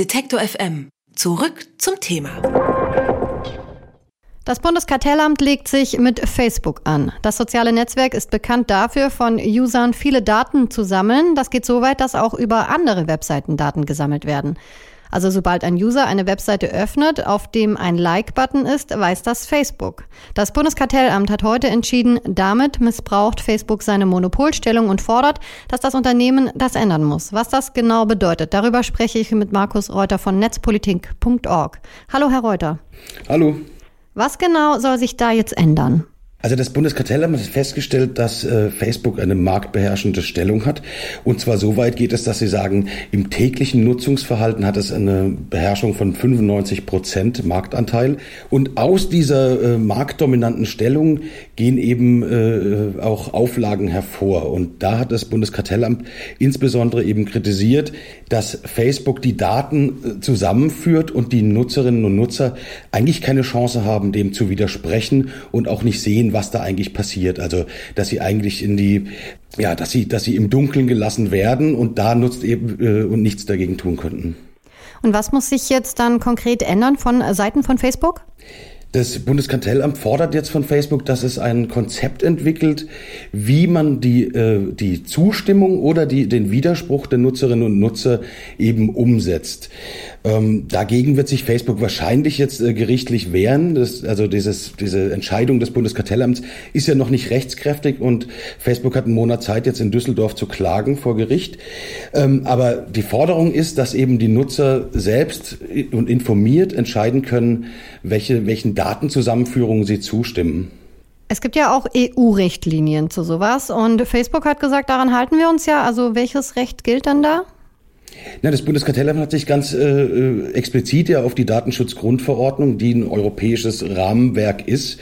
Detektor FM. Zurück zum Thema. Das Bundeskartellamt legt sich mit Facebook an. Das soziale Netzwerk ist bekannt dafür, von Usern viele Daten zu sammeln. Das geht so weit, dass auch über andere Webseiten Daten gesammelt werden. Also sobald ein User eine Webseite öffnet, auf dem ein Like-Button ist, weiß das Facebook. Das Bundeskartellamt hat heute entschieden, damit missbraucht Facebook seine Monopolstellung und fordert, dass das Unternehmen das ändern muss. Was das genau bedeutet, darüber spreche ich mit Markus Reuter von netzpolitik.org. Hallo, Herr Reuter. Hallo. Was genau soll sich da jetzt ändern? Also das Bundeskartellamt hat festgestellt, dass äh, Facebook eine marktbeherrschende Stellung hat. Und zwar so weit geht es, dass sie sagen, im täglichen Nutzungsverhalten hat es eine Beherrschung von 95 Prozent Marktanteil. Und aus dieser äh, marktdominanten Stellung gehen eben äh, auch Auflagen hervor. Und da hat das Bundeskartellamt insbesondere eben kritisiert, dass Facebook die Daten äh, zusammenführt und die Nutzerinnen und Nutzer eigentlich keine Chance haben, dem zu widersprechen und auch nicht sehen, was da eigentlich passiert. Also, dass sie eigentlich in die, ja, dass sie, dass sie im Dunkeln gelassen werden und da nutzt eben äh, und nichts dagegen tun könnten. Und was muss sich jetzt dann konkret ändern von Seiten von Facebook? Das Bundeskartellamt fordert jetzt von Facebook, dass es ein Konzept entwickelt, wie man die, äh, die Zustimmung oder die, den Widerspruch der Nutzerinnen und Nutzer eben umsetzt. Ähm, dagegen wird sich Facebook wahrscheinlich jetzt äh, gerichtlich wehren. Das, also dieses, diese Entscheidung des Bundeskartellamts ist ja noch nicht rechtskräftig und Facebook hat einen Monat Zeit, jetzt in Düsseldorf zu klagen vor Gericht. Ähm, aber die Forderung ist, dass eben die Nutzer selbst und informiert entscheiden können, welche, welchen Datenzusammenführungen sie zustimmen. Es gibt ja auch EU-Richtlinien zu sowas und Facebook hat gesagt, daran halten wir uns ja. Also welches Recht gilt dann da? Na, das Bundeskartellamt hat sich ganz äh, äh, explizit ja auf die Datenschutzgrundverordnung, die ein europäisches Rahmenwerk ist,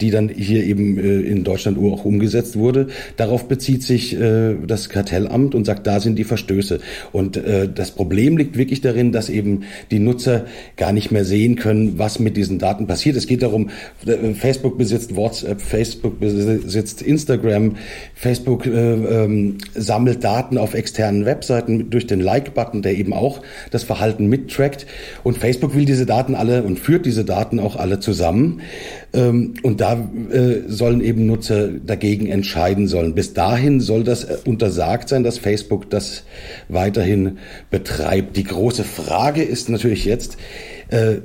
die dann hier eben äh, in Deutschland auch umgesetzt wurde. Darauf bezieht sich äh, das Kartellamt und sagt, da sind die Verstöße. Und äh, das Problem liegt wirklich darin, dass eben die Nutzer gar nicht mehr sehen können, was mit diesen Daten passiert. Es geht darum, äh, Facebook besitzt WhatsApp, Facebook besitzt Instagram, Facebook äh, ähm, sammelt Daten auf externen Webseiten durch den Like-Button Like-Button, der eben auch das Verhalten mittrackt. Und Facebook will diese Daten alle und führt diese Daten auch alle zusammen. Ähm, und da äh, sollen eben Nutzer dagegen entscheiden sollen. Bis dahin soll das äh, untersagt sein, dass Facebook das weiterhin betreibt. Die große Frage ist natürlich jetzt,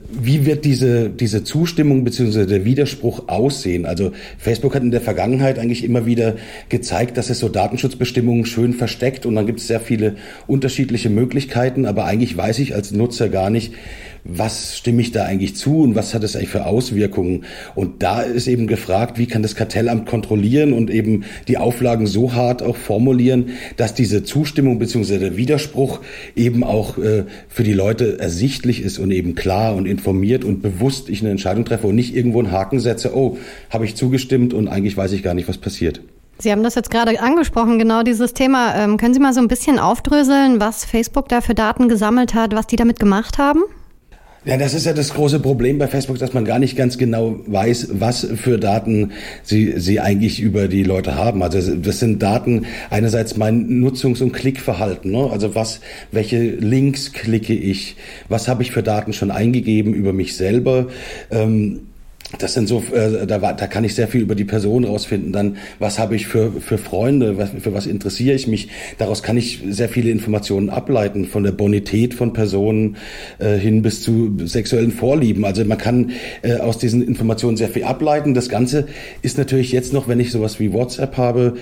wie wird diese, diese Zustimmung bzw. der Widerspruch aussehen? Also Facebook hat in der Vergangenheit eigentlich immer wieder gezeigt, dass es so Datenschutzbestimmungen schön versteckt und dann gibt es sehr viele unterschiedliche Möglichkeiten, aber eigentlich weiß ich als Nutzer gar nicht, was stimme ich da eigentlich zu und was hat es eigentlich für Auswirkungen? Und da ist eben gefragt, wie kann das Kartellamt kontrollieren und eben die Auflagen so hart auch formulieren, dass diese Zustimmung bzw. der Widerspruch eben auch äh, für die Leute ersichtlich ist und eben klar und informiert und bewusst ich eine Entscheidung treffe und nicht irgendwo einen Haken setze, oh, habe ich zugestimmt und eigentlich weiß ich gar nicht, was passiert. Sie haben das jetzt gerade angesprochen, genau dieses Thema. Ähm, können Sie mal so ein bisschen aufdröseln, was Facebook da für Daten gesammelt hat, was die damit gemacht haben? Ja, das ist ja das große Problem bei Facebook, dass man gar nicht ganz genau weiß, was für Daten sie, sie eigentlich über die Leute haben. Also das sind Daten einerseits mein Nutzungs- und Klickverhalten. Ne? Also was, welche Links klicke ich? Was habe ich für Daten schon eingegeben über mich selber? Ähm, das sind so, äh, da, da kann ich sehr viel über die Person rausfinden. Dann, was habe ich für, für Freunde, was, für was interessiere ich mich? Daraus kann ich sehr viele Informationen ableiten, von der Bonität von Personen äh, hin bis zu sexuellen Vorlieben. Also man kann äh, aus diesen Informationen sehr viel ableiten. Das Ganze ist natürlich jetzt noch, wenn ich sowas wie WhatsApp habe,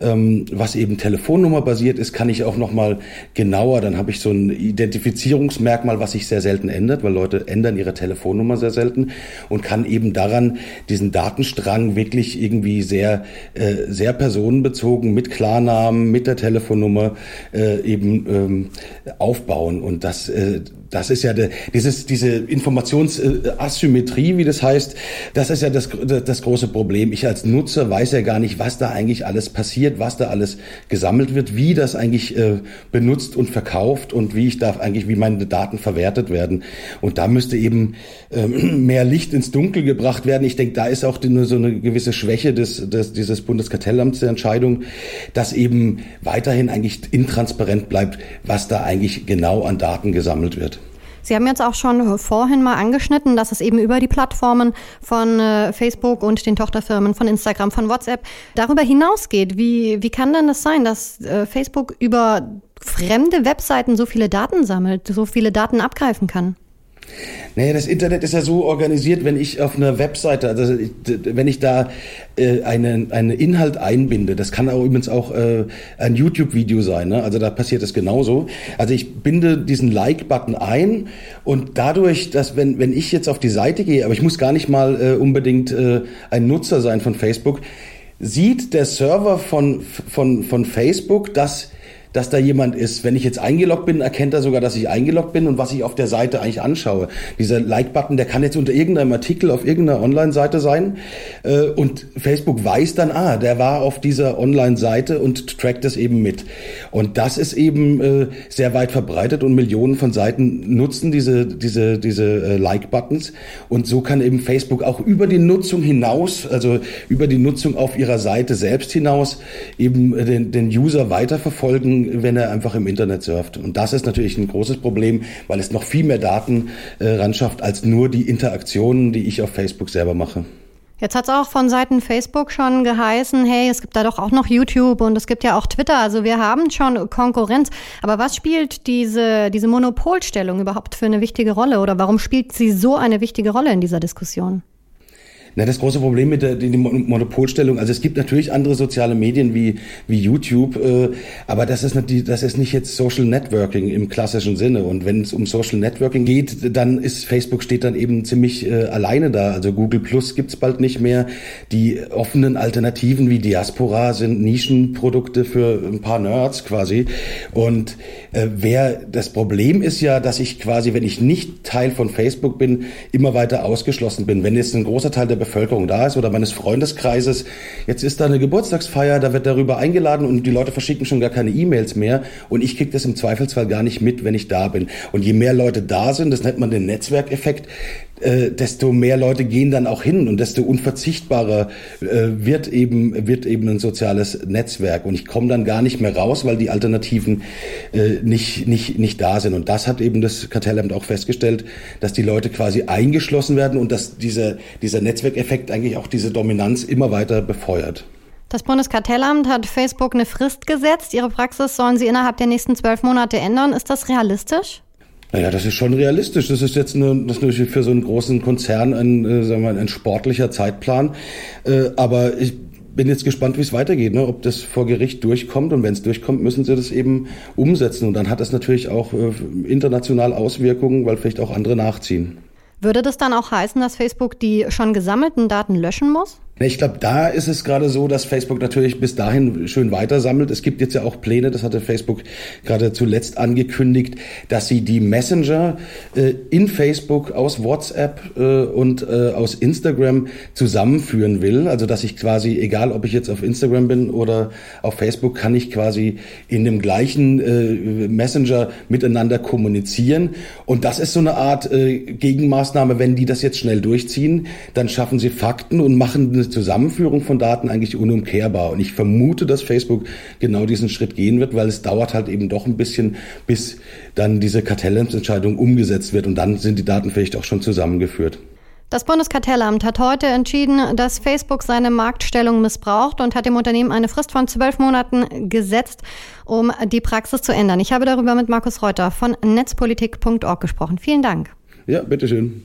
ähm, was eben Telefonnummer basiert ist, kann ich auch noch mal genauer, dann habe ich so ein Identifizierungsmerkmal, was sich sehr selten ändert, weil Leute ändern ihre Telefonnummer sehr selten und kann eben daran, diesen Datenstrang wirklich irgendwie sehr, äh, sehr personenbezogen mit Klarnamen, mit der Telefonnummer äh, eben ähm, aufbauen. Und das, äh, das ist ja de, dieses, diese Informationsasymmetrie, wie das heißt, das ist ja das, das große Problem. Ich als Nutzer weiß ja gar nicht, was da eigentlich alles passiert, was da alles gesammelt wird, wie das eigentlich äh, benutzt und verkauft und wie ich da eigentlich, wie meine Daten verwertet werden. Und da müsste eben äh, mehr Licht ins Dunkel gebracht werden. Ich denke, da ist auch nur so eine gewisse Schwäche des, des, dieses Bundeskartellamts der Entscheidung, dass eben weiterhin eigentlich intransparent bleibt, was da eigentlich genau an Daten gesammelt wird. Sie haben jetzt auch schon vorhin mal angeschnitten, dass es eben über die Plattformen von äh, Facebook und den Tochterfirmen von Instagram, von WhatsApp darüber hinausgeht. Wie, wie kann denn das sein, dass äh, Facebook über fremde Webseiten so viele Daten sammelt, so viele Daten abgreifen kann? Naja, das Internet ist ja so organisiert, wenn ich auf einer Webseite, also wenn ich da äh, einen, einen Inhalt einbinde, das kann auch übrigens auch äh, ein YouTube-Video sein, ne? also da passiert es genauso. Also ich binde diesen Like-Button ein und dadurch, dass wenn, wenn ich jetzt auf die Seite gehe, aber ich muss gar nicht mal äh, unbedingt äh, ein Nutzer sein von Facebook, sieht der Server von, von, von Facebook, dass dass da jemand ist. Wenn ich jetzt eingeloggt bin, erkennt er sogar, dass ich eingeloggt bin und was ich auf der Seite eigentlich anschaue. Dieser Like-Button, der kann jetzt unter irgendeinem Artikel auf irgendeiner Online-Seite sein äh, und Facebook weiß dann, ah, der war auf dieser Online-Seite und trackt das eben mit. Und das ist eben äh, sehr weit verbreitet und Millionen von Seiten nutzen diese, diese, diese äh, Like-Buttons und so kann eben Facebook auch über die Nutzung hinaus, also über die Nutzung auf ihrer Seite selbst hinaus eben den, den User weiterverfolgen wenn er einfach im Internet surft. Und das ist natürlich ein großes Problem, weil es noch viel mehr Daten äh, ran schafft als nur die Interaktionen, die ich auf Facebook selber mache. Jetzt hat es auch von Seiten Facebook schon geheißen, hey, es gibt da doch auch noch YouTube und es gibt ja auch Twitter. Also wir haben schon Konkurrenz. Aber was spielt diese, diese Monopolstellung überhaupt für eine wichtige Rolle oder warum spielt sie so eine wichtige Rolle in dieser Diskussion? Na, das große Problem mit der die Monopolstellung, also es gibt natürlich andere soziale Medien wie, wie YouTube, äh, aber das ist, nicht, das ist nicht jetzt Social Networking im klassischen Sinne. Und wenn es um Social Networking geht, dann ist Facebook steht dann eben ziemlich äh, alleine da. Also Google Plus gibt's bald nicht mehr. Die offenen Alternativen wie Diaspora sind Nischenprodukte für ein paar Nerds quasi. Und äh, wer das Problem ist ja, dass ich quasi, wenn ich nicht Teil von Facebook bin, immer weiter ausgeschlossen bin. Wenn jetzt ein großer Teil der Bevölkerung da ist oder meines Freundeskreises. Jetzt ist da eine Geburtstagsfeier, da wird darüber eingeladen und die Leute verschicken schon gar keine E-Mails mehr und ich kriege das im Zweifelsfall gar nicht mit, wenn ich da bin. Und je mehr Leute da sind, das nennt man den Netzwerkeffekt, äh, desto mehr Leute gehen dann auch hin und desto unverzichtbarer äh, wird eben wird eben ein soziales Netzwerk und ich komme dann gar nicht mehr raus, weil die Alternativen äh, nicht nicht nicht da sind und das hat eben das Kartellamt auch festgestellt, dass die Leute quasi eingeschlossen werden und dass dieser dieser Netzwerkeffekt eigentlich auch diese Dominanz immer weiter befeuert. Das Bundeskartellamt hat Facebook eine Frist gesetzt. Ihre Praxis sollen Sie innerhalb der nächsten zwölf Monate ändern. Ist das realistisch? Naja, das ist schon realistisch. Das ist jetzt eine, das ist natürlich für so einen großen Konzern ein, äh, sagen wir mal, ein sportlicher Zeitplan. Äh, aber ich bin jetzt gespannt, wie es weitergeht, ne? ob das vor Gericht durchkommt. Und wenn es durchkommt, müssen sie das eben umsetzen. Und dann hat das natürlich auch äh, international Auswirkungen, weil vielleicht auch andere nachziehen. Würde das dann auch heißen, dass Facebook die schon gesammelten Daten löschen muss? Ich glaube, da ist es gerade so, dass Facebook natürlich bis dahin schön weiter sammelt. Es gibt jetzt ja auch Pläne, das hatte Facebook gerade zuletzt angekündigt, dass sie die Messenger äh, in Facebook aus WhatsApp äh, und äh, aus Instagram zusammenführen will. Also dass ich quasi, egal ob ich jetzt auf Instagram bin oder auf Facebook, kann ich quasi in dem gleichen äh, Messenger miteinander kommunizieren. Und das ist so eine Art äh, Gegenmaßnahme, wenn die das jetzt schnell durchziehen, dann schaffen sie Fakten und machen eine Zusammenführung von Daten eigentlich unumkehrbar. Und ich vermute, dass Facebook genau diesen Schritt gehen wird, weil es dauert halt eben doch ein bisschen, bis dann diese Kartellamtsentscheidung umgesetzt wird und dann sind die Daten vielleicht auch schon zusammengeführt. Das Bundeskartellamt hat heute entschieden, dass Facebook seine Marktstellung missbraucht und hat dem Unternehmen eine Frist von zwölf Monaten gesetzt, um die Praxis zu ändern. Ich habe darüber mit Markus Reuter von netzpolitik.org gesprochen. Vielen Dank. Ja, bitteschön.